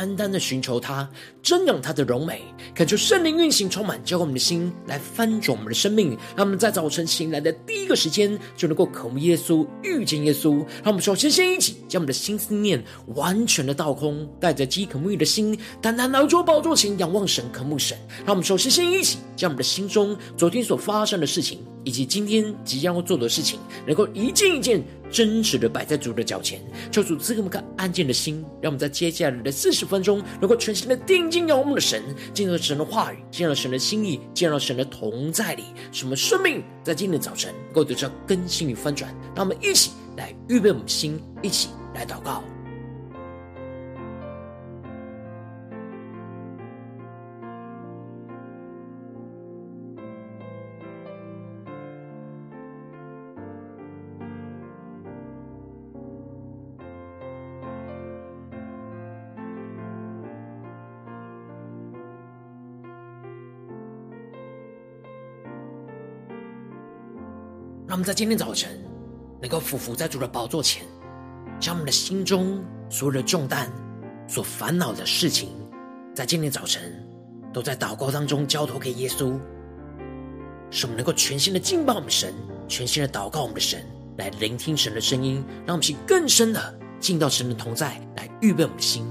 单单的寻求他，瞻仰他的荣美，恳求圣灵运行充满，交给我们的心来翻转我们的生命。让我们在早晨醒来的第一个时间，就能够渴慕耶稣，遇见耶稣。让我们首先先一起将我们的心思念完全的倒空，带着饥渴沐浴的心，单单来到宝座前仰望神，渴慕神。让我们首先先一起将我们的心中昨天所发生的事情，以及今天即将要做的事情，能够一件一件。真实的摆在主的脚前，求主赐给我们个安静的心，让我们在接下来的四十分钟，能够全心的定睛仰望我们的神，进入神的话语，进入神的心意，进入神的同在里，使我们生命在今天的早晨能够得到更新与翻转。让我们一起来预备我们的心，一起来祷告。让我们在今天早晨能够俯伏在主的宝座前，将我们的心中所有的重担、所烦恼的事情，在今天早晨都在祷告当中交托给耶稣，使我们能够全心的敬拜我们神，全心的祷告我们的神，来聆听神的声音，让我们去更深的进到神的同在，来预备我们的心。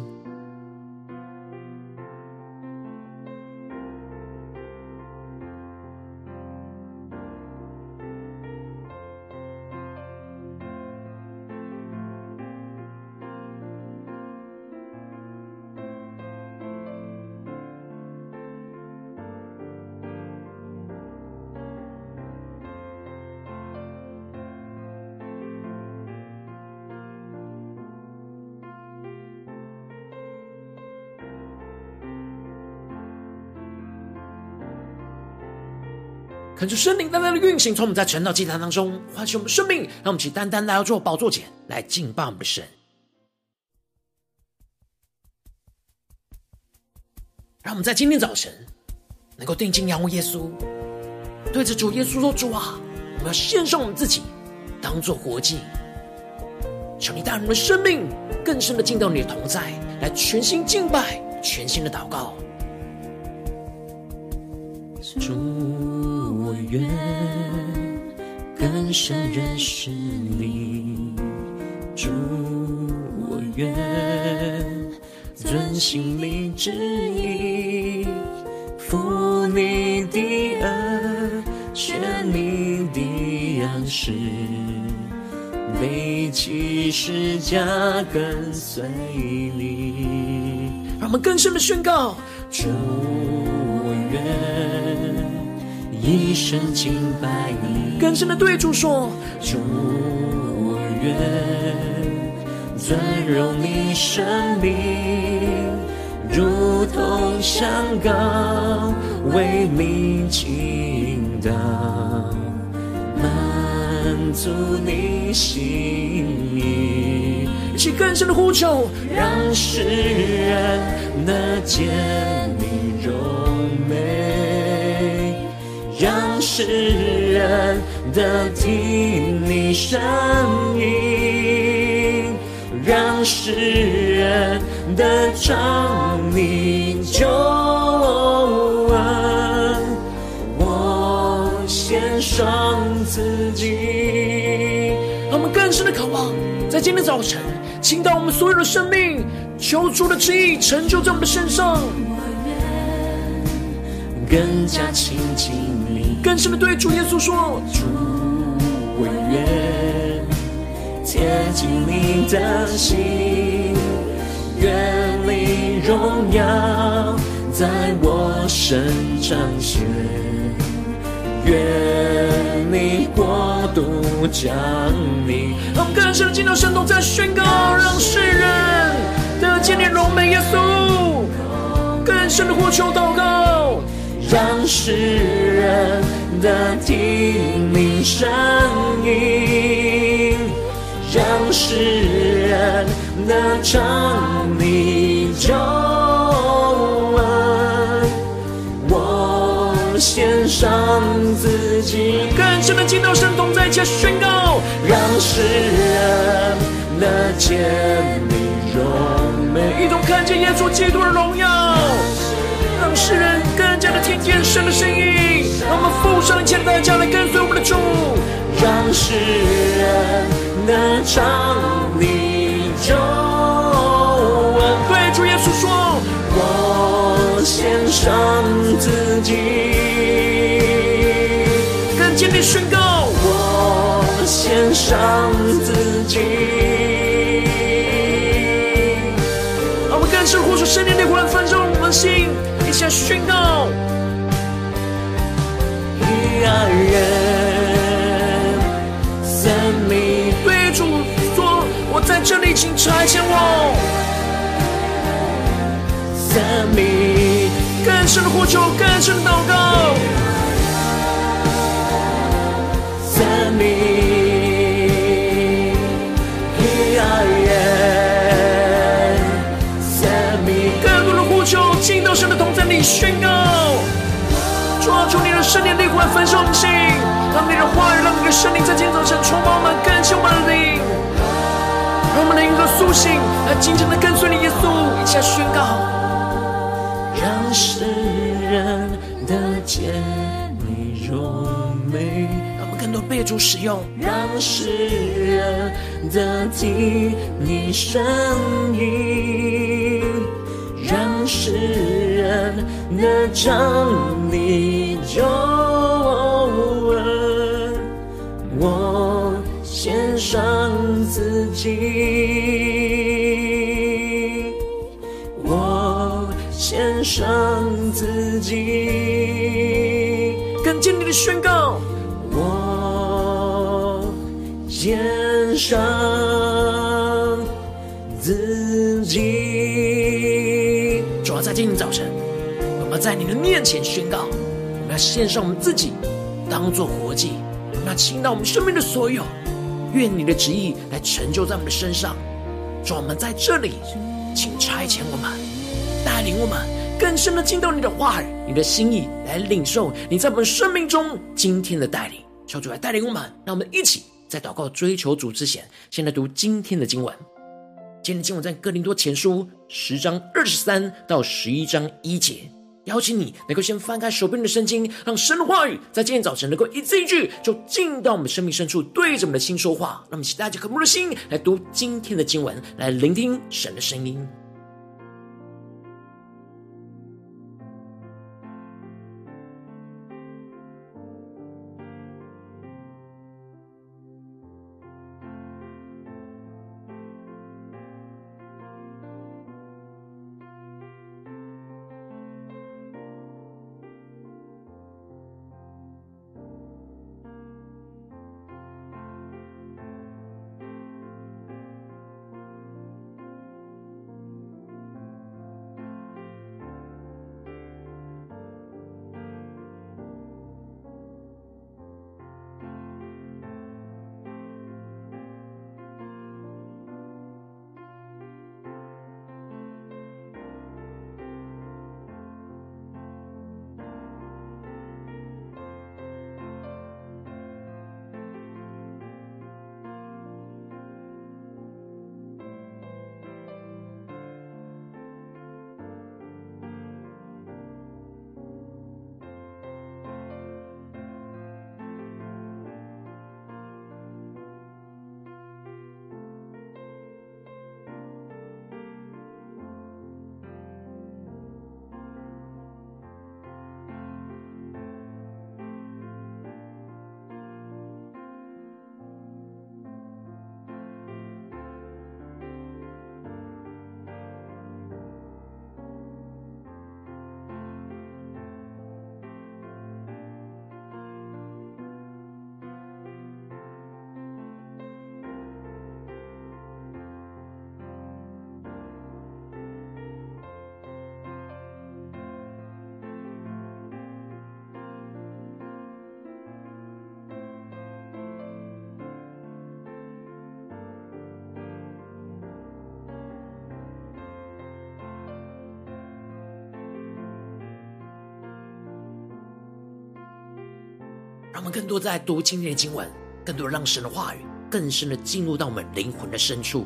恳求圣灵单单的运行，从我们在晨祷祭坛当中唤醒我们生命，让我们去单单来到做宝座前来敬拜我们的神。让我们在今天早晨能够定睛仰望耶稣，对着主耶稣说：“主啊，我们要献上我们自己，当做活祭。求你带领我们的生命更深的进到你的同在，来全心敬拜，全心的祷告。”主。愿更深认识你，主，我愿遵行你旨意，负你的轭，学你的样式，背起十架跟随你。让我们更深的宣告：主，我愿。一生敬拜你，更深的对主说：主，我愿尊荣你生命，如同香膏，为你倾倒，满足你心意。一起更深的呼求，让世人能见让世人的听你声音，让世人得尝你救恩，我献上自己。我们更深的渴望，在今天早晨，倾倒我们所有的生命，求主的旨意成就在我们的身上，更加亲近。更深的对主耶稣说：主，我愿贴近你的心，愿你荣耀在我身彰显，愿你国度降临。我们更深的进到圣道，在宣告，让世人得见你荣美耶稣，更深的呼求祷告。让世人的听你声音，让世人得尝你救恩，我献上自己，更深的进到神同在，一起宣告，让世人得见你荣美，一同看见耶稣基督的荣耀，让世人更加的听见神的声音，让我们付上一切的代价来跟随我们的主，让世人得尝你救恩。对主耶稣说，我献上自己，更坚定宣告，我献上自己。让我们更深呼出圣灵的火来焚烧我们的心，一下宣告。爱人生命对主说：“我在这里，请差遣我。”生命更深的呼求，更深的祷告。宣告。抓住你的圣灵灵魂，焚烧我们心，让你的话语，让你的圣灵在今天早晨充满我们，更新我们的灵，让我们的灵和苏醒，来紧紧的跟随你，耶稣，一起来宣告。让世人得见你荣美，让我们更多被主使用，让世人得听你声音，让世人得尝你救恩，我献上自己，我献上自己，更坚定的宣告，我献上在你的面前宣告，我们要献上我们自己，当做活祭，我们要倾倒我们生命的所有，愿你的旨意来成就在我们的身上。主，我们在这里，请差遣我们，带领我们更深的进到你的话语、你的心意，来领受你在我们生命中今天的带领。求主来带领我们，让我们一起在祷告追求主之前，先来读今天的经文。今天的经文在哥林多前书十章二十三到十一章一节。邀请你能够先翻开手边的圣经，让神的话语在今天早晨能够一字一句就进到我们生命深处，对着我们的心说话。让我们期待着渴慕的心来读今天的经文，来聆听神的声音。让我们更多在读今天的经文，更多让神的话语更深的进入到我们灵魂的深处，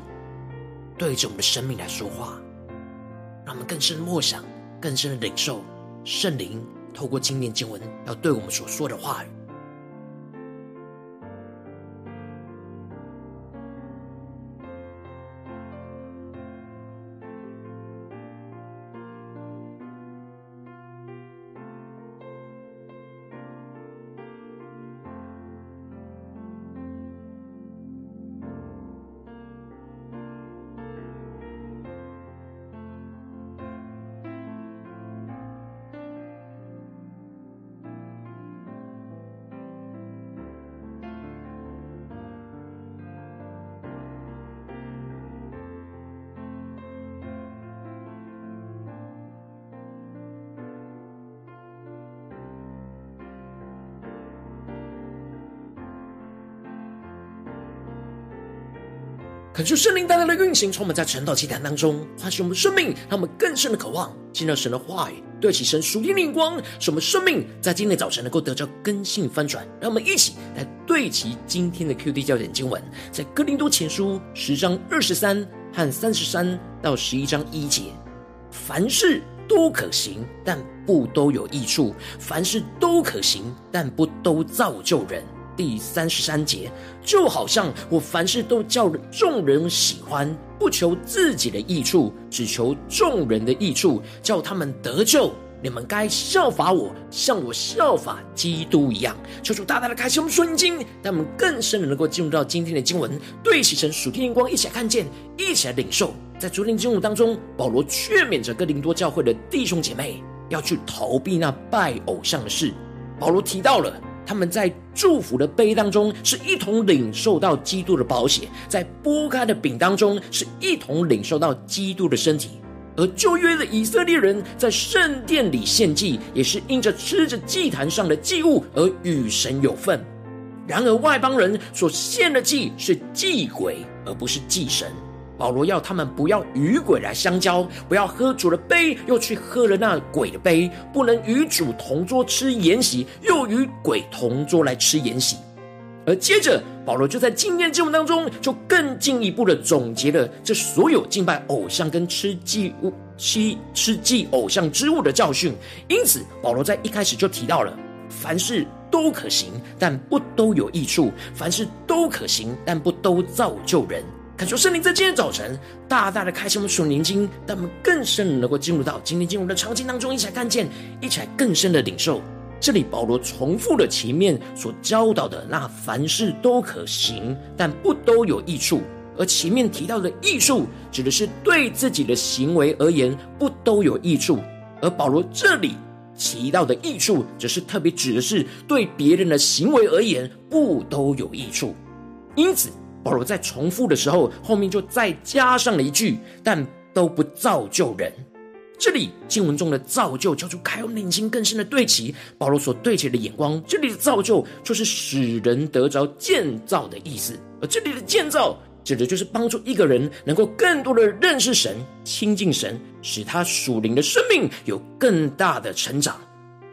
对着我们的生命来说话，让我们更深的默想，更深的领受圣灵透过今天经文要对我们所说的话语。恳求圣灵大大的运行，充满在晨祷祭坛当中，唤醒我们生命，让我们更深的渴望见到神的话语，对齐神属灵的眼光，使我们生命在今天早晨能够得到更新翻转。让我们一起来对齐今天的 QD 焦点经文，在哥林多前书十章二十三和三十三到十一章一节：凡事都可行，但不都有益处；凡事都可行，但不都造就人。第三十三节，就好像我凡事都叫众人喜欢，不求自己的益处，只求众人的益处，叫他们得救。你们该效法我，像我效法基督一样。求主大大的开启我们属灵经，让我们更深的能够进入到今天的经文，对齐成属天眼光，一起来看见，一起来领受。在昨天经文当中，保罗劝勉着哥林多教会的弟兄姐妹，要去逃避那拜偶像的事。保罗提到了。他们在祝福的杯当中是一同领受到基督的宝血，在剥开的饼当中是一同领受到基督的身体。而旧约的以色列人在圣殿里献祭，也是因着吃着祭坛上的祭物而与神有份。然而外邦人所献的祭是祭鬼，而不是祭神。保罗要他们不要与鬼来相交，不要喝主的杯，又去喝了那鬼的杯；不能与主同桌吃筵席，又与鬼同桌来吃筵席。而接着，保罗就在今天经文当中，就更进一步的总结了这所有敬拜偶像跟吃祭物、吃吃祭偶像之物的教训。因此，保罗在一开始就提到了：凡事都可行，但不都有益处；凡事都可行，但不都造就人。恳求圣灵在今天早晨大大的开启我们属灵经，让我们更深能够进入到今天经文的场景当中，一起来看见，一起来更深的领受。这里保罗重复了前面所教导的那凡事都可行，但不都有益处。而前面提到的益处，指的是对自己的行为而言不都有益处；而保罗这里提到的益处，则是特别指的是对别人的行为而言不都有益处。因此。保罗在重复的时候，后面就再加上了一句：“但都不造就人。”这里经文中的造就，叫做开我内心更深的对齐。保罗所对齐的眼光，这里的造就就是使人得着建造的意思。而这里的建造，指的就是帮助一个人能够更多的认识神、亲近神，使他属灵的生命有更大的成长，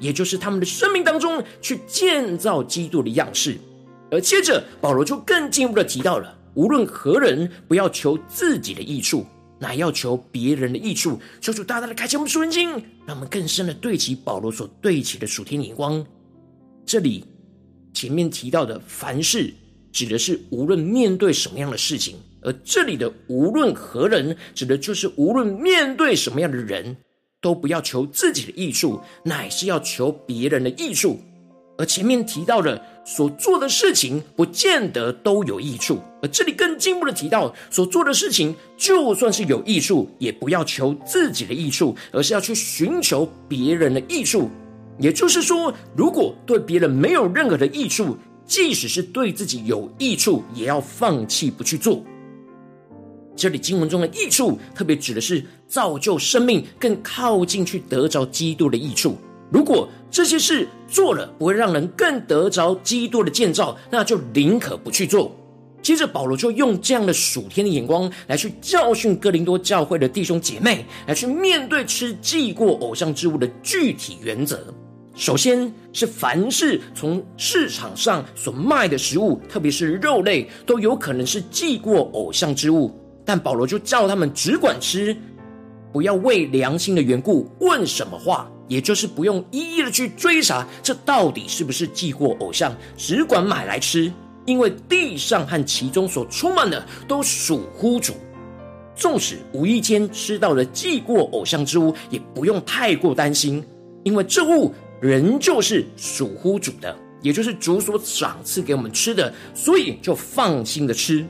也就是他们的生命当中去建造基督的样式。而接着，保罗就更进一步的提到了，无论何人，不要求自己的益处，乃要求别人的益处。求主大大的开启我们属灵经，让我们更深的对齐保罗所对齐的属天眼光。这里前面提到的凡事，指的是无论面对什么样的事情；而这里的无论何人，指的就是无论面对什么样的人，都不要求自己的益处，乃是要求别人的益处。而前面提到的所做的事情，不见得都有益处。而这里更进一步的提到，所做的事情就算是有益处，也不要求自己的益处，而是要去寻求别人的益处。也就是说，如果对别人没有任何的益处，即使是对自己有益处，也要放弃不去做。这里经文中的益处，特别指的是造就生命，更靠近去得着基督的益处。如果这些事做了不会让人更得着基督的建造，那就宁可不去做。接着保罗就用这样的属天的眼光来去教训哥林多教会的弟兄姐妹，来去面对吃祭过偶像之物的具体原则。首先是凡是从市场上所卖的食物，特别是肉类，都有可能是祭过偶像之物。但保罗就叫他们只管吃，不要为良心的缘故问什么话，也就是不用一一的去追查这到底是不是祭过偶像，只管买来吃，因为地上和其中所充满的都属乎主。纵使无意间吃到了祭过偶像之物，也不用太过担心，因为这物。仍旧是属乎主的，也就是主所赏赐给我们吃的，所以就放心的吃。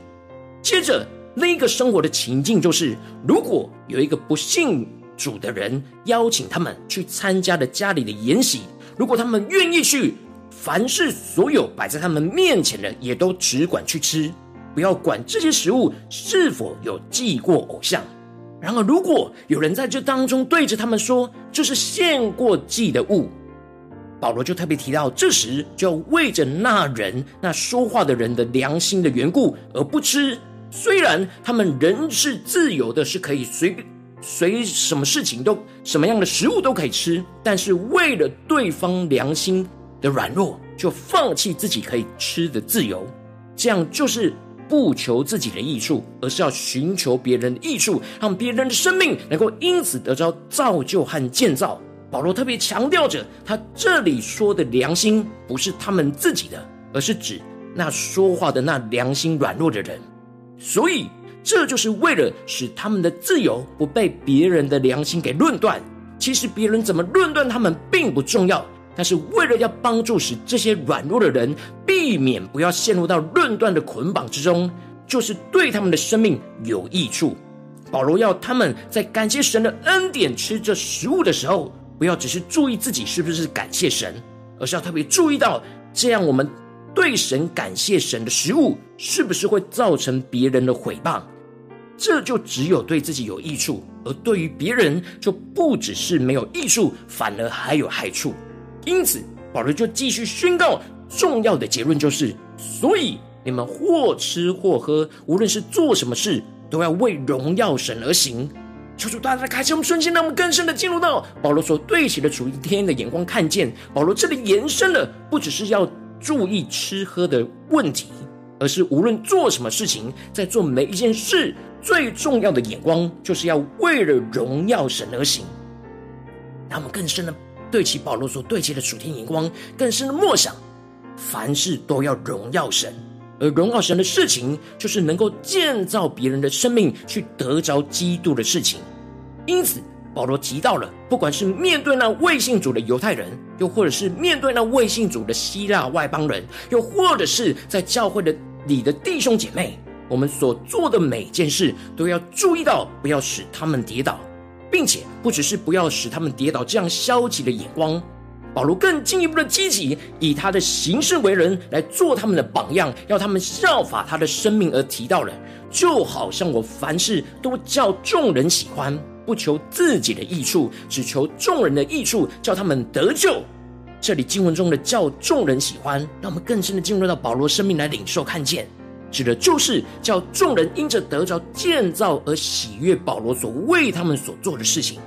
接着，另一个生活的情境就是，如果有一个不信主的人邀请他们去参加了家里的筵席，如果他们愿意去，凡是所有摆在他们面前的，也都只管去吃，不要管这些食物是否有祭过偶像。然而，如果有人在这当中对着他们说，这是献过祭的物。保罗就特别提到，这时就要为着那人、那说话的人的良心的缘故而不吃。虽然他们人是自由的，是可以随便随什么事情都、什么样的食物都可以吃，但是为了对方良心的软弱，就放弃自己可以吃的自由。这样就是不求自己的益处，而是要寻求别人的益处，让别人的生命能够因此得着造就和建造。保罗特别强调着，他这里说的良心不是他们自己的，而是指那说话的那良心软弱的人。所以，这就是为了使他们的自由不被别人的良心给论断。其实，别人怎么论断他们并不重要，但是为了要帮助使这些软弱的人避免不要陷入到论断的捆绑之中，就是对他们的生命有益处。保罗要他们在感谢神的恩典吃这食物的时候，不要只是注意自己是不是感谢神，而是要特别注意到，这样我们对神感谢神的食物，是不是会造成别人的毁谤？这就只有对自己有益处，而对于别人就不只是没有益处，反而还有害处。因此，保罗就继续宣告重要的结论，就是：所以你们或吃或喝，无论是做什么事，都要为荣耀神而行。求主大大开启我们瞬间，让我们更深的进入到保罗所对齐的属于天的眼光，看见保罗这里延伸了，不只是要注意吃喝的问题，而是无论做什么事情，在做每一件事，最重要的眼光就是要为了荣耀神而行。让我们更深的对齐保罗所对齐的属天眼光，更深的默想，凡事都要荣耀神。而荣耀神的事情，就是能够建造别人的生命，去得着基督的事情。因此，保罗提到了，不管是面对那未信主的犹太人，又或者是面对那未信主的希腊外邦人，又或者是在教会的里的弟兄姐妹，我们所做的每件事，都要注意到，不要使他们跌倒，并且不只是不要使他们跌倒这样消极的眼光。保罗更进一步的积极，以他的行事为人来做他们的榜样，要他们效法他的生命。而提到了，就好像我凡事都叫众人喜欢，不求自己的益处，只求众人的益处，叫他们得救。这里经文中的叫众人喜欢，让我们更深的进入到保罗生命来领受看见，指的就是叫众人因着得着建造而喜悦保罗所为他们所做的事情。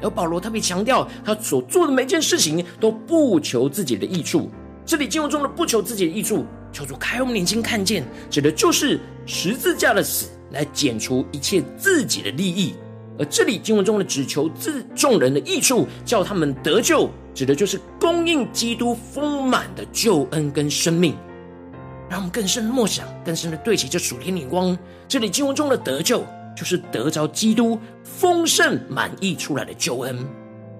而保罗特别强调，他所做的每件事情都不求自己的益处。这里经文中的“不求自己的益处”，求主开我们眼睛看见，指的就是十字架的死来剪除一切自己的利益。而这里经文中的“只求自众人的益处，叫他们得救”，指的就是供应基督丰满的救恩跟生命。让我们更深的默想，更深的对齐这属天眼光。这里经文中的“得救”。就是得着基督丰盛满溢出来的救恩。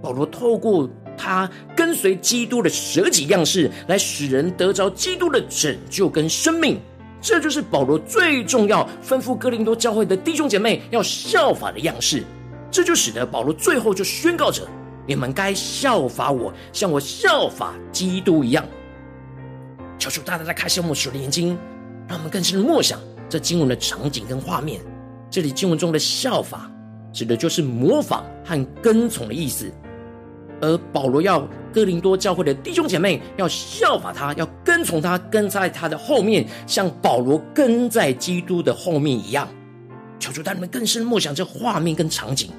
保罗透过他跟随基督的舍己样式，来使人得着基督的拯救跟生命。这就是保罗最重要吩咐哥林多教会的弟兄姐妹要效法的样式。这就使得保罗最后就宣告着：你们该效法我，像我效法基督一样。求主大大的开启我们属灵的眼睛，让我们更深的默想这经文的场景跟画面。这里经文中的效法，指的就是模仿和跟从的意思。而保罗要哥林多教会的弟兄姐妹要效法他，要跟从他，跟在他的后面，像保罗跟在基督的后面一样。求主带你们更深默想这画面跟场景，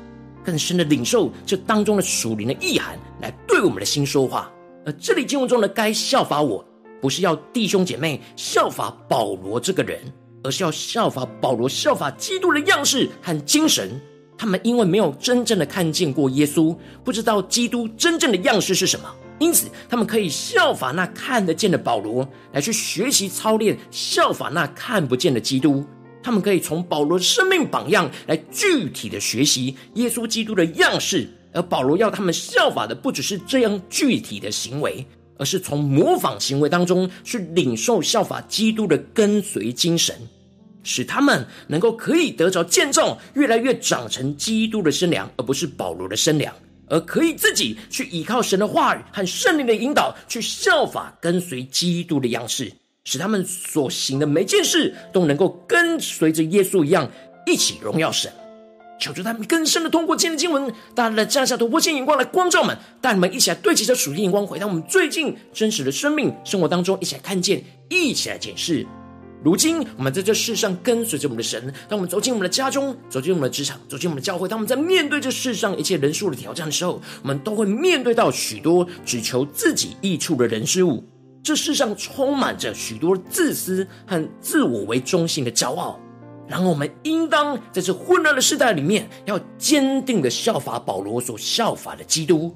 更深的领受这当中的属灵的意涵，来对我们的心说话。而这里经文中的该效法我，不是要弟兄姐妹效法保罗这个人，而是要效法保罗效法基督的样式和精神。他们因为没有真正的看见过耶稣，不知道基督真正的样式是什么，因此他们可以效法那看得见的保罗，来去学习操练效法那看不见的基督。他们可以从保罗生命榜样来具体的学习耶稣基督的样式，而保罗要他们效法的不只是这样具体的行为，而是从模仿行为当中去领受效法基督的跟随精神。使他们能够可以得着见证，越来越长成基督的身量，而不是保罗的身量，而可以自己去依靠神的话语和圣灵的引导，去效法跟随基督的样式，使他们所行的每件事都能够跟随着耶稣一样，一起荣耀神。求主他们更深的通过今天的经文，大家来降下突破性眼光来光照们，带你们一起来对齐着属灵眼光，回到我们最近真实的生命生活当中，一起来看见，一起来检视。如今，我们在这世上跟随着我们的神。当我们走进我们的家中，走进我们的职场，走进我们的教会，当我们在面对这世上一切人数的挑战的时候，我们都会面对到许多只求自己益处的人事物。这世上充满着许多自私和自我为中心的骄傲。然后，我们应当在这混乱的时代里面，要坚定的效法保罗所效法的基督，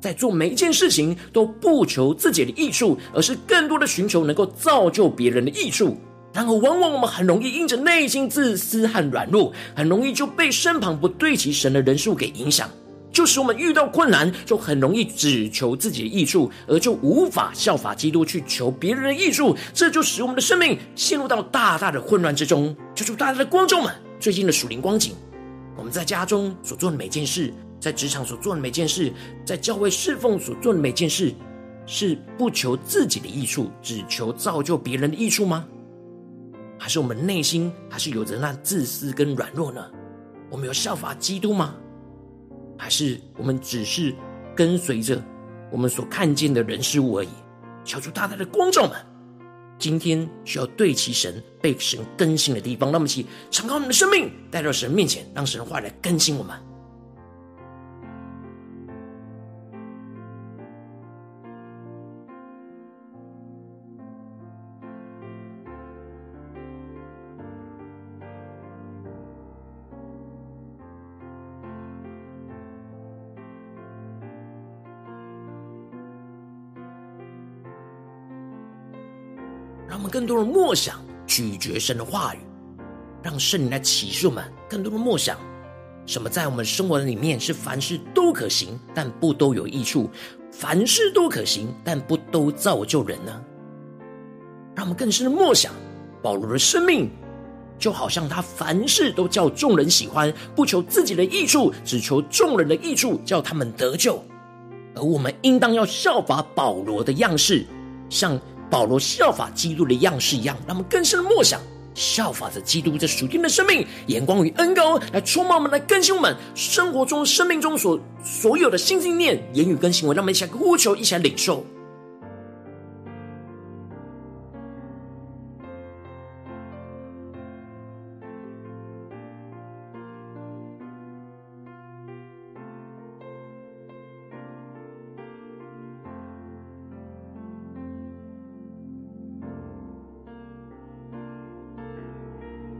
在做每一件事情都不求自己的益处，而是更多的寻求能够造就别人的益处。然后，往往我们很容易因着内心自私和软弱，很容易就被身旁不对齐神的人数给影响，就使我们遇到困难，就很容易只求自己的益处，而就无法效法基督去求别人的益处，这就使我们的生命陷入到大大的混乱之中。求主大大的光照们，最近的属灵光景，我们在家中所做的每件事，在职场所做的每件事，在教会侍奉所做的每件事，是不求自己的益处，只求造就别人的益处吗？还是我们内心还是有着那自私跟软弱呢？我们有效法基督吗？还是我们只是跟随着我们所看见的人事物而已？求主大大的光照们，今天需要对齐神、被神更新的地方，让我们一起敞开我们的生命，带到神面前，让神话来更新我们。的默想、咀嚼神的话语，让圣灵来启示我们更多的默想。什么在我们生活的里面是凡事都可行，但不都有益处；凡事都可行，但不都造就人呢？让我们更深的默想保罗的生命，就好像他凡事都叫众人喜欢，不求自己的益处，只求众人的益处，叫他们得救。而我们应当要效法保罗的样式，像。保罗效法基督的样式一样，让我们更深的默想，效法着基督这属天的生命，眼光与恩膏来充满我们，来更新我们生活中、生命中所所有的心、心念、言语跟行为，让我们一起来呼求，一起来领受。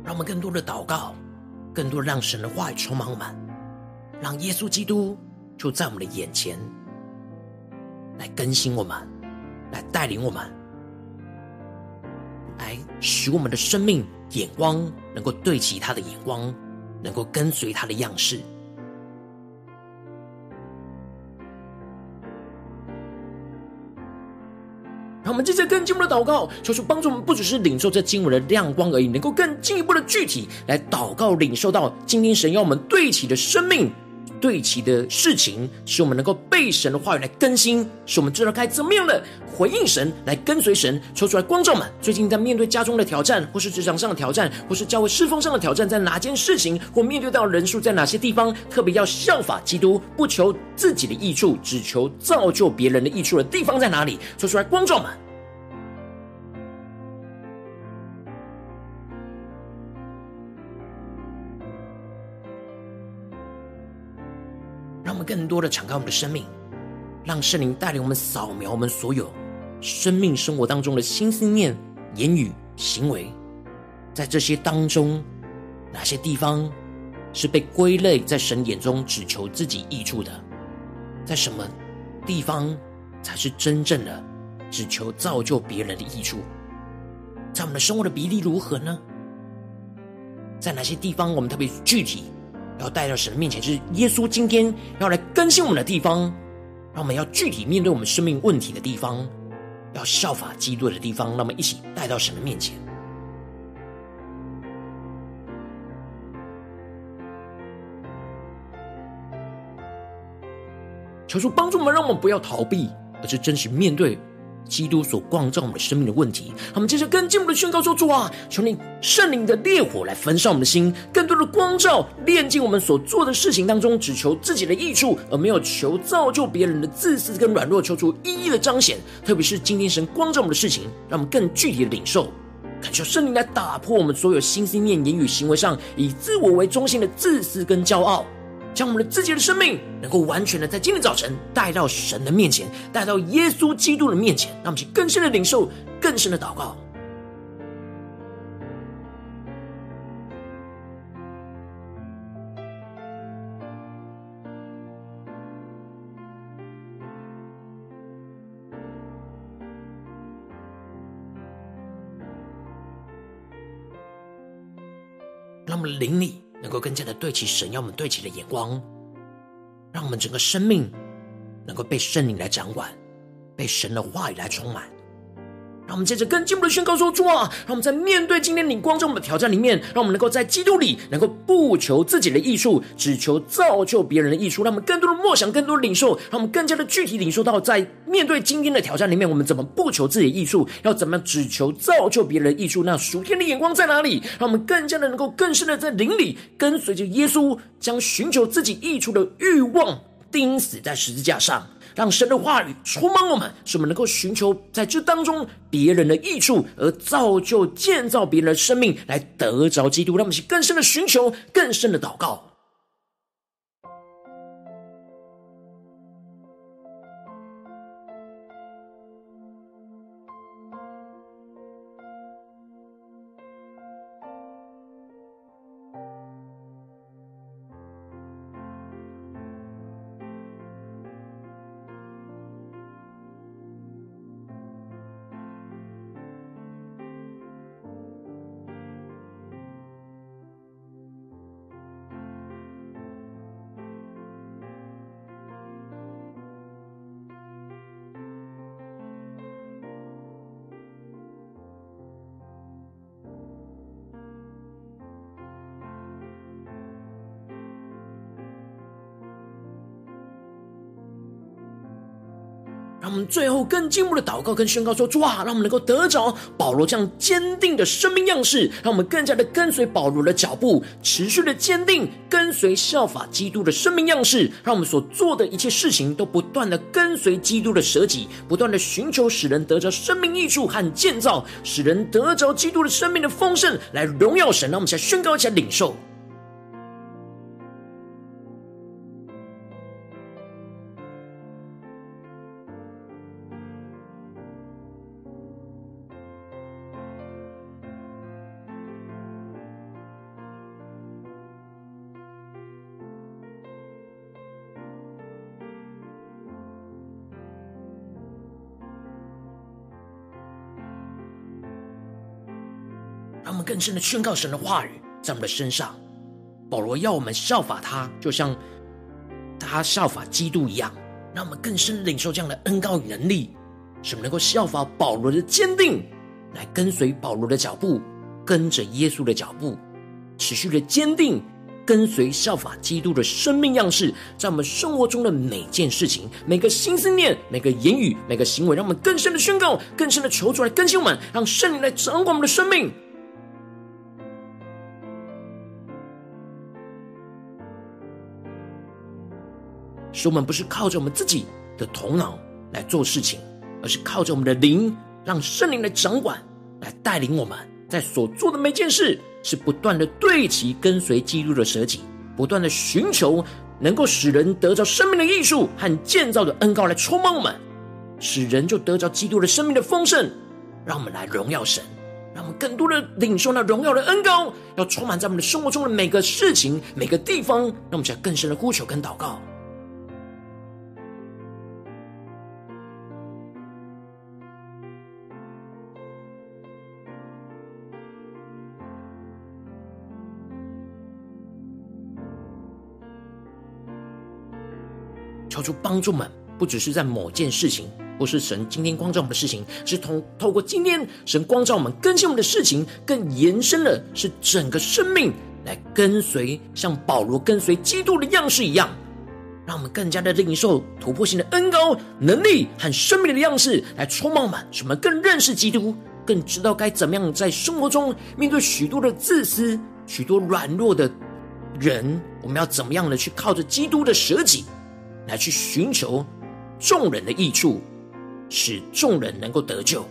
让我们更多的祷告，更多让神的话语充满我们，让耶稣基督就在我们的眼前，来更新我们，来带领我们，来使我们的生命眼光能够对齐他的眼光，能够跟随他的样式。我们接着更进一步的祷告，求主帮助我们，不只是领受这经文的亮光而已，能够更进一步的具体来祷告，领受到今天神要我们对齐的生命、对齐的事情，使我们能够被神的话语来更新，使我们知道该怎么样的回应神，来跟随神。抽出来，光照们，最近在面对家中的挑战，或是职场上的挑战，或是教会侍奉上的挑战，在哪件事情或面对到人数在哪些地方，特别要效法基督，不求自己的益处，只求造就别人的益处的地方在哪里？抽出来，光照们。更多的敞开我们的生命，让圣灵带领我们扫描我们所有生命生活当中的心思念、言语、行为，在这些当中，哪些地方是被归类在神眼中只求自己益处的？在什么地方才是真正的只求造就别人的益处？在我们的生活的比例如何呢？在哪些地方我们特别具体要带到神的面前？就是耶稣今天要来更新我们的地方。让我们要具体面对我们生命问题的地方，要效法基督的地方，让我们一起带到神的面前，求主帮助我们，让我们不要逃避，而是真实面对。基督所光照我们生命的问题，我们接着更进一步的宣告说：主啊，求你圣灵的烈火来焚烧我们的心，更多的光照炼净我们所做的事情当中，只求自己的益处，而没有求造就别人的自私跟软弱，求主一一的彰显。特别是今天神光照我们的事情，让我们更具体的领受，恳求圣灵来打破我们所有心思念、言语、行为上以自我为中心的自私跟骄傲。将我们的自己的生命，能够完全的在今天早晨带到神的面前，带到耶稣基督的面前，让我们去更深的领受，更深的祷告。让我们灵里。能够更加的对齐神要我们对齐的眼光，让我们整个生命能够被圣灵来掌管，被神的话语来充满。让我们接着更进一步的宣告说：主啊，让我们在面对今天你光照我们的挑战里面，让我们能够在基督里能够不求自己的益处，只求造就别人的益处。让我们更多的默想，更多的领受，让我们更加的具体领受到，在面对今天的挑战里面，我们怎么不求自己的益处，要怎么样只求造就别人的益处？那属天的眼光在哪里？让我们更加的能够更深的在灵里跟随着耶稣，将寻求自己益处的欲望钉死在十字架上。让神的话语充满我们，使我们能够寻求在这当中别人的益处，而造就建造别人的生命，来得着基督。让我们去更深的寻求，更深的祷告。让我们最后更进一步的祷告跟宣告说：主啊，让我们能够得着保罗这样坚定的生命样式，让我们更加的跟随保罗的脚步，持续的坚定跟随效法基督的生命样式，让我们所做的一切事情都不断的跟随基督的舍己，不断的寻求使人得着生命益处和建造，使人得着基督的生命的丰盛，来荣耀神。让我们先宣告一下领受。更深的宣告神的话语在我们的身上。保罗要我们效法他，就像他效法基督一样。让我们更深领受这样的恩膏与能力，使我们能够效法保罗的坚定，来跟随保罗的脚步，跟着耶稣的脚步，持续的坚定跟随效法基督的生命样式，在我们生活中的每件事情、每个心思念、每个言语、每个行为，让我们更深的宣告、更深的求主来更新我们，让圣灵来掌管我们的生命。使我们不是靠着我们自己的头脑来做事情，而是靠着我们的灵，让圣灵来掌管，来带领我们，在所做的每件事，是不断的对齐跟随基督的舍己，不断的寻求能够使人得着生命的益处和建造的恩膏来充满我们，使人就得着基督的生命的丰盛。让我们来荣耀神，让我们更多的领受那荣耀的恩膏，要充满在我们的生活中的每个事情、每个地方。让我们在更深的呼求跟祷告。求出帮助们，不只是在某件事情，或是神今天光照我们的事情，是通透过今天神光照我们更新我们的事情，更延伸了是整个生命来跟随，像保罗跟随基督的样式一样，让我们更加的领受突破性的恩膏能力和生命的样式来充满我们，使我们更认识基督，更知道该怎么样在生活中面对许多的自私、许多软弱的人，我们要怎么样的去靠着基督的舍己。来去寻求众人的益处，使众人能够得救，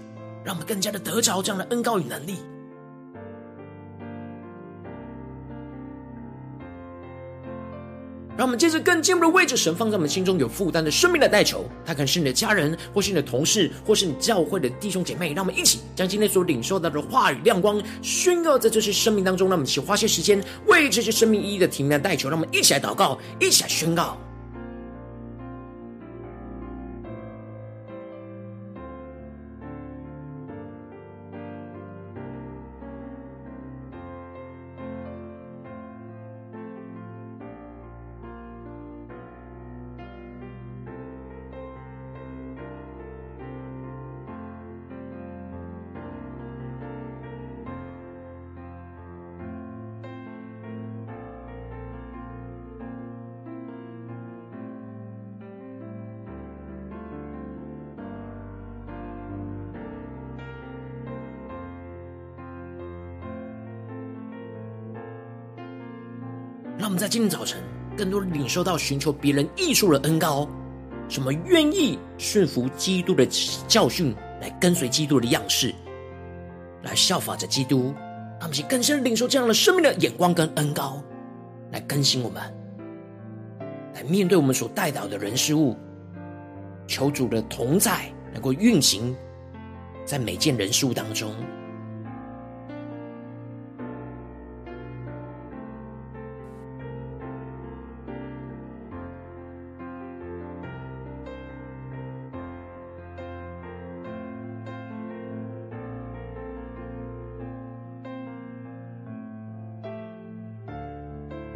让我们更加的得着这样的恩膏与能力。让我们接着更进一步的位置神放在我们心中有负担的生命的代求，他可能是你的家人，或是你的同事，或是你教会的弟兄姐妹。让我们一起将今天所领受到的话语亮光宣告在这些生命当中。让我们一起花些时间为这些生命一一的提名来代求。让我们一起来祷告，一起来宣告。在今天早晨更多领受到寻求别人益处的恩膏，什么愿意顺服基督的教训，来跟随基督的样式，来效法着基督。让我们去更深领受这样的生命的眼光跟恩膏，来更新我们，来面对我们所带到的人事物，求主的同在能够运行在每件人事物当中。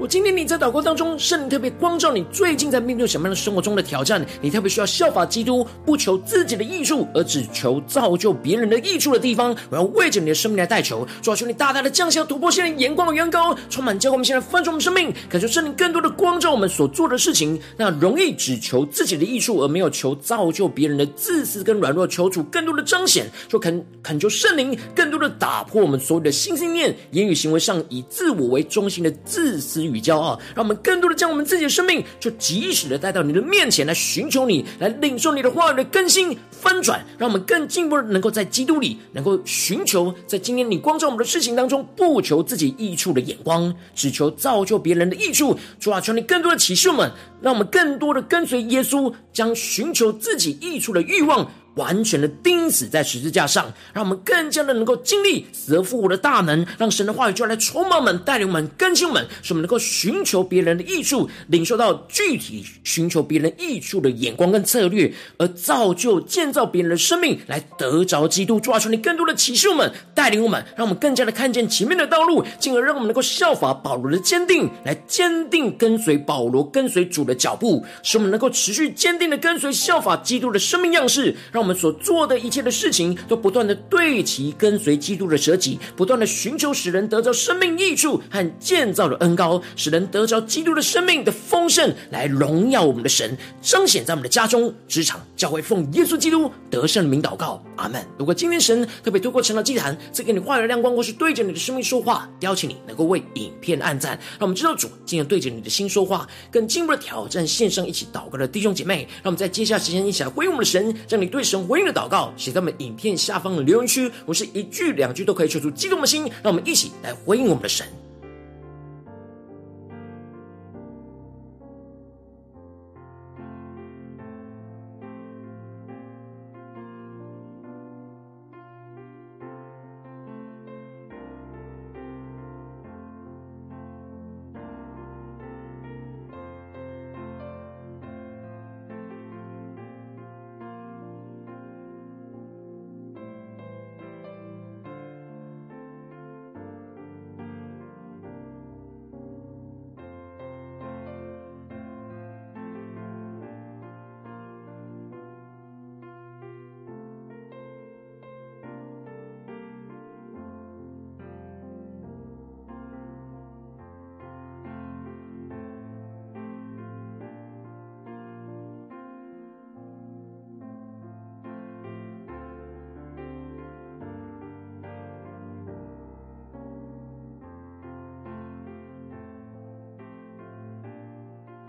今天你在祷告当中，圣灵特别光照你，最近在面对什么样的生活中的挑战？你特别需要效法基督，不求自己的益处，而只求造就别人的益处的地方。我要为着你的生命来代求，主啊，求你大大的降下突破性的眼光与恩膏，充满教会我们现在翻转我们生命，感受圣灵更多的光照我们所做的事情。那容易只求自己的益处，而没有求造就别人的自私跟软弱，求主更多的彰显，说恳恳求圣灵更多的打破我们所有的心思念、言语行为上以自我为中心的自私。与骄傲，让我们更多的将我们自己的生命，就及时的带到你的面前来寻求你，来领受你的话语的更新翻转，让我们更进一步的能够在基督里，能够寻求在今天你光照我们的事情当中，不求自己益处的眼光，只求造就别人的益处。主啊，求你更多的启示我们，让我们更多的跟随耶稣，将寻求自己益处的欲望。完全的钉死在十字架上，让我们更加的能够经历死而复活的大能，让神的话语就来充满我们，带领我们，更新我们，使我们能够寻求别人的益处，领受到具体寻求别人益处的眼光跟策略，而造就建造别人的生命，来得着基督。抓住你更多的启示我们，带领我们，让我们更加的看见前面的道路，进而让我们能够效法保罗的坚定，来坚定跟随保罗跟随主的脚步，使我们能够持续坚定的跟随效法基督的生命样式，让。我们所做的一切的事情，都不断的对齐跟随基督的舍己，不断的寻求使人得着生命益处和建造的恩膏，使人得着基督的生命的丰盛，来荣耀我们的神，彰显在我们的家中、职场、教会，奉耶稣基督得胜的名祷告，阿门。如果今天神特别透过成了祭坛赐给你话语的亮光，或是对着你的生命说话，邀请你能够为影片按赞，让我们知道主今天对着你的心说话，更进一步的挑战线上一起祷告的弟兄姐妹，让我们在接下来时间一起来回应我们的神，让你对神。回应的祷告，写在我们影片下方的留言区。我是一句两句都可以说出激动的心，让我们一起来回应我们的神。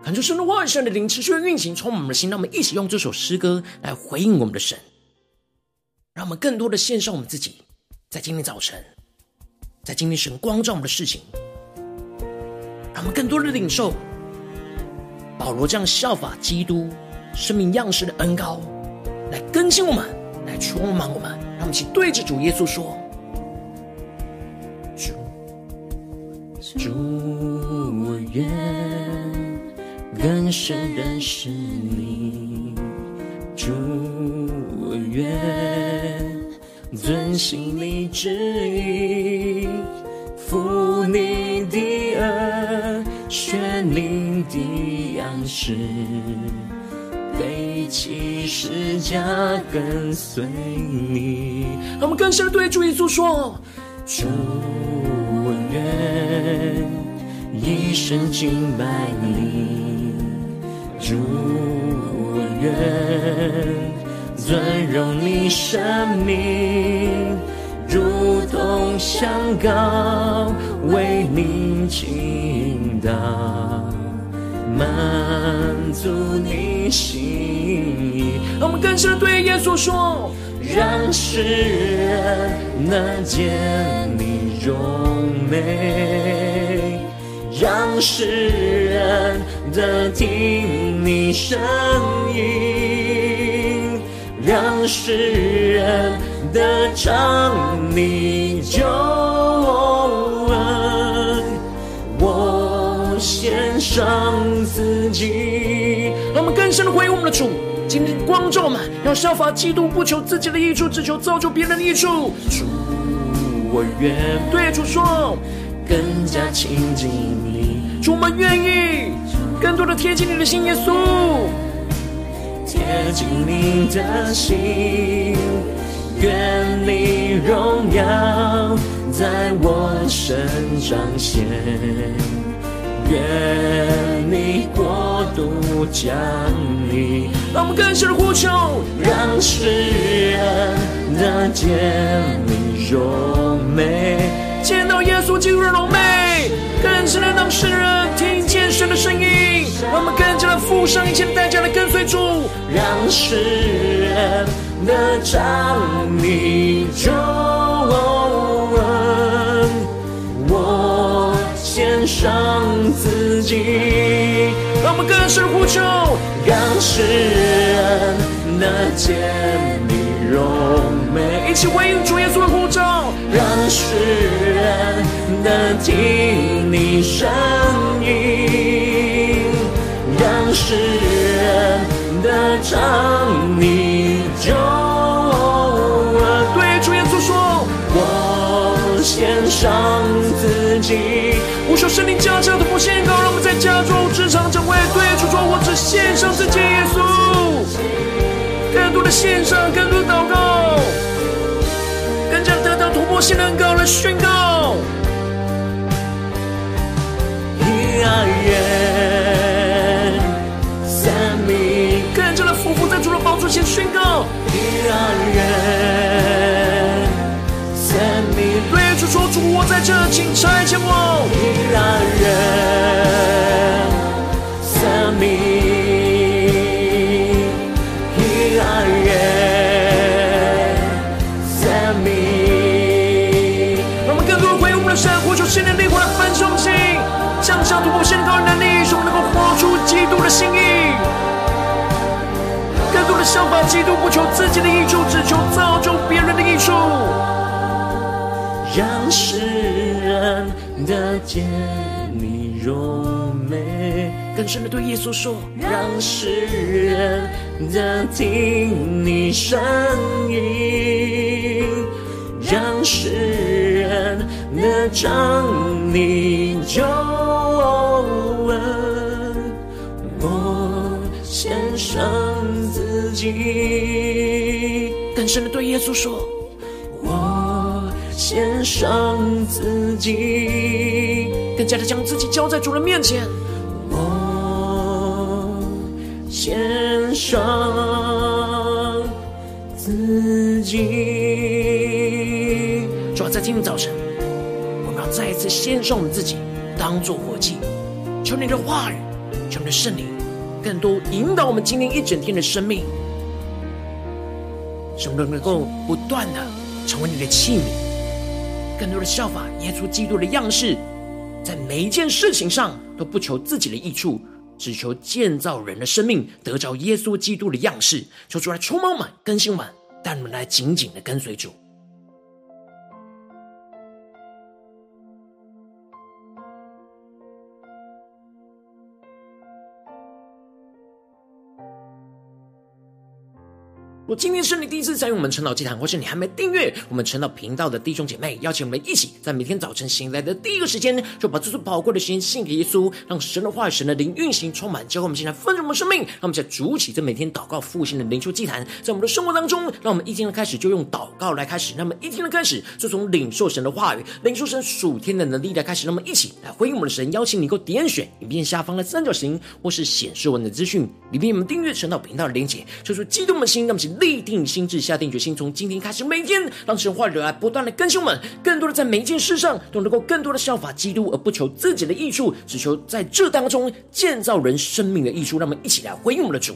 恳求神的话语、神的灵持续的运行，充满我们的心。让我们一起用这首诗歌来回应我们的神，让我们更多的献上我们自己，在今天早晨，在今天神光照我们的事情，让我们更多的领受保罗这样效法基督生命样式的恩膏，来更新我们，来充满我们。让我们一起对着主耶稣说。更深认识你。主，我愿遵行你旨意，负你的轭，学你的样式，背起十架跟随你。我们更深对主耶稣说：主。愿一生敬拜你，主，我愿尊荣你生命，如同香膏为你倾倒，满足你心意。让我们更深对耶稣说，让世人能见你荣美，让世人得听你声音，让世人得尝你救恩。我献上自己。让我们更深的回应我们的主，今天光照我们，要效法基督，不求自己的益处，只求造就别人的益处。主。我愿对主说，更加亲近你。主，我们愿意更多的贴近你的心，耶稣，贴近你的心，愿你荣耀在我身上显，愿你国度降临。让我们更深的呼求，让世人得见你荣。美见到耶稣基督的荣美，更是能让世人听见神的声音，让我们更加的付上一切代价来跟随主，让世人得尝你救恩。我献上自己，让我们更深呼求，让世人得见你荣美，一起回应主耶稣的呼。让世人能听你声音，让世人能尝你救恩。对主耶稣说，我献上自己。无求圣灵加强的不献膏，让我们在家中、职场、教会对主说，我只献上自己。耶稣，更多的献上，更多的祷告。突破性的恩膏来宣告，一啊耶，生命更加的俯伏在主的宝座前宣告，一啊耶，生命对主说，主我在这，请差遣我，一啊耶，效法基督，不求自己的益处，只求造就别人的益处。让世人得见你荣美，更深的对耶稣说：让世人得听你声音，让世人得尝你救恩，我献上己。更深的对耶稣说：我献上自己，更加的将自己交在主人面前。我献上自己。主要在今天早晨，我们要再一次献上我们自己。当作活祭，求你的话语求你的圣灵更多引导我们今天一整天的生命，使我们能够不断的成为你的器皿，更多的效法耶稣基督的样式，在每一件事情上都不求自己的益处，只求建造人的生命，得着耶稣基督的样式，求主来充满，更新我们，带我们来紧紧的跟随主。如果今天是你第一次参与我们晨祷祭坛，或是你还没订阅我们晨祷频道的弟兄姐妹，邀请我们一起在每天早晨醒来的第一个时间，就把这最宝贵的时间献给耶稣，让神的话语、神的灵运行充满，教会我们现在丰盛的生命。让我们在主起这每天祷告复兴的灵修祭坛，在我们的生活当中，让我们一天的开始就用祷告来开始，那么一天的开始就从领受神的话语、领受神属天的能力来开始。那么一起来回应我们的神，邀请你够点选影片下方的三角形，或是显示文的资讯里面，我们订阅晨祷频道的连结，就是激动的心，那么请立定心智，下定决心，从今天开始，每天让神话语来不断的更新我们，更多的在每一件事上都能够更多的效法基督，而不求自己的益处，只求在这当中建造人生命的益处。让我们一起来回应我们的主。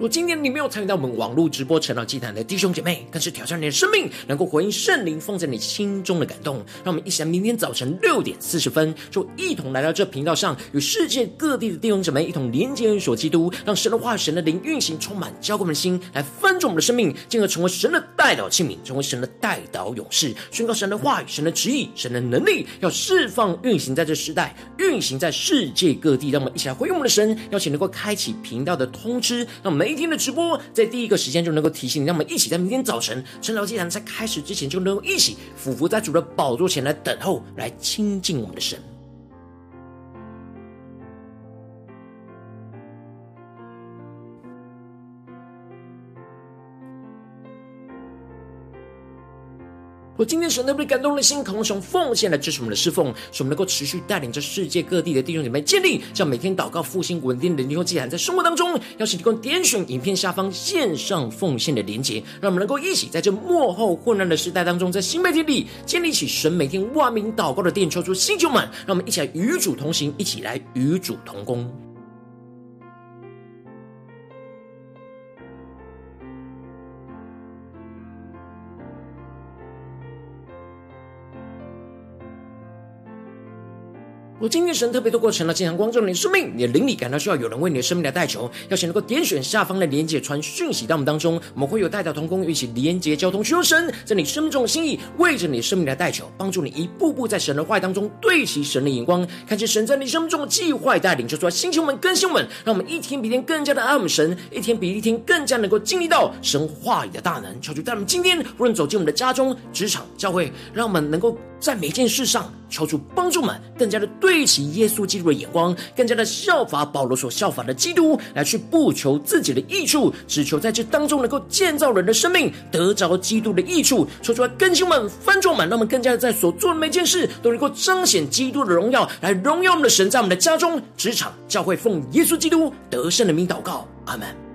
如今天你没有参与到我们网络直播晨祷祭坛的弟兄姐妹，更是挑战你的生命，能够回应圣灵放在你心中的感动。让我们一起来，明天早晨六点四十分，就一同来到这频道上，与世界各地的弟兄姐妹一同连接、所基督，让神的话语、神的灵运行充满，浇灌我们的心，来翻转我们的生命，进而成为神的代祷器皿，成为神的代祷勇士，宣告神的话语、神的旨意、神的能力，要释放运行在这时代，运行在世界各地。让我们一起来回应我们的神，邀请能够开启频道的通知，让我们明。天的直播，在第一个时间就能够提醒你，让我们一起在明天早晨晨祷祭坛在开始之前，就能够一起俯伏在主的宝座前来等候，来亲近我们的神。我今天神特别感动的心，渴望从奉献来支持我们的侍奉，使我们能够持续带领着世界各地的弟兄姐妹建立这样每天祷告复兴稳定的灵修祭坛，在生活当中，邀请提供点选影片下方线上奉献的连结，让我们能够一起在这幕后混乱的时代当中，在新媒体里建立起神每天万名祷告的殿，抽出新旧们，让我们一起来与主同行，一起来与主同工。我今天神特别透过晨祷祭坛光照你的生命，你的灵里。感到需要有人为你的生命来代求，邀请能够点选下方的连结传讯息到我们当中，我们会有代祷同工一起连接交通，求神在你生命中的心意，为着你生命来代求，帮助你一步步在神的话语当中对齐神的眼光，看见神在你生命中的计划带领，就说星球们更新我们，让我们一天比一天更加的爱我们神，一天比一天更加能够经历到神话语的大能。求主带我们今天无论走进我们的家中、职场、教会，让我们能够。在每件事上，求主帮助们更加的对齐耶稣基督的眼光，更加的效法保罗所效法的基督，来去不求自己的益处，只求在这当中能够建造人的生命，得着基督的益处。说出来，更新们、翻转们，让我们更加的在所做的每件事都能够彰显基督的荣耀，来荣耀我们的神，在我们的家中、职场、教会，奉耶稣基督得胜的名祷告，阿门。